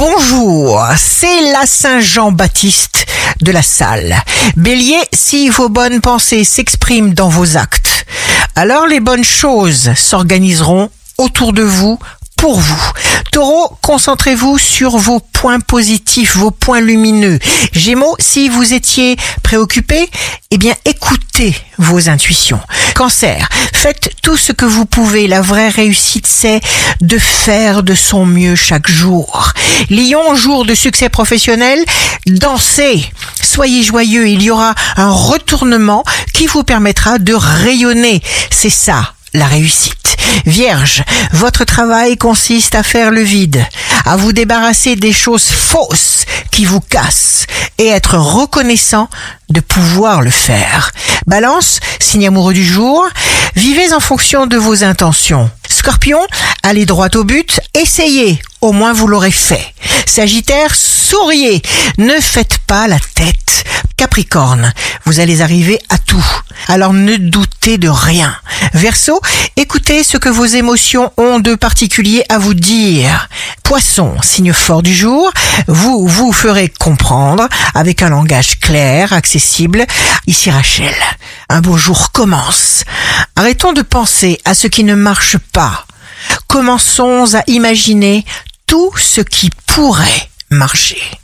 Bonjour, c'est la Saint-Jean-Baptiste de la salle. Bélier, si vos bonnes pensées s'expriment dans vos actes, alors les bonnes choses s'organiseront autour de vous pour vous. Taureau, concentrez-vous sur vos points positifs, vos points lumineux. Gémeaux, si vous étiez préoccupé, eh bien écoutez vos intuitions. Cancer, faites tout ce que vous pouvez. La vraie réussite, c'est de faire de son mieux chaque jour. Lion, jour de succès professionnel, dansez. Soyez joyeux, il y aura un retournement qui vous permettra de rayonner. C'est ça, la réussite. Vierge, votre travail consiste à faire le vide, à vous débarrasser des choses fausses qui vous cassent et être reconnaissant de pouvoir le faire. Balance, signe amoureux du jour, vivez en fonction de vos intentions. Scorpion, allez droit au but, essayez, au moins vous l'aurez fait. Sagittaire, souriez, ne faites pas la tête. Capricorne, vous allez arriver à tout. Alors ne doutez de rien. Verseau, écoutez ce que vos émotions ont de particulier à vous dire. Poisson, signe fort du jour, vous vous ferez comprendre avec un langage clair, accessible. Ici Rachel, un beau jour commence. Arrêtons de penser à ce qui ne marche pas. Commençons à imaginer tout ce qui pourrait marcher.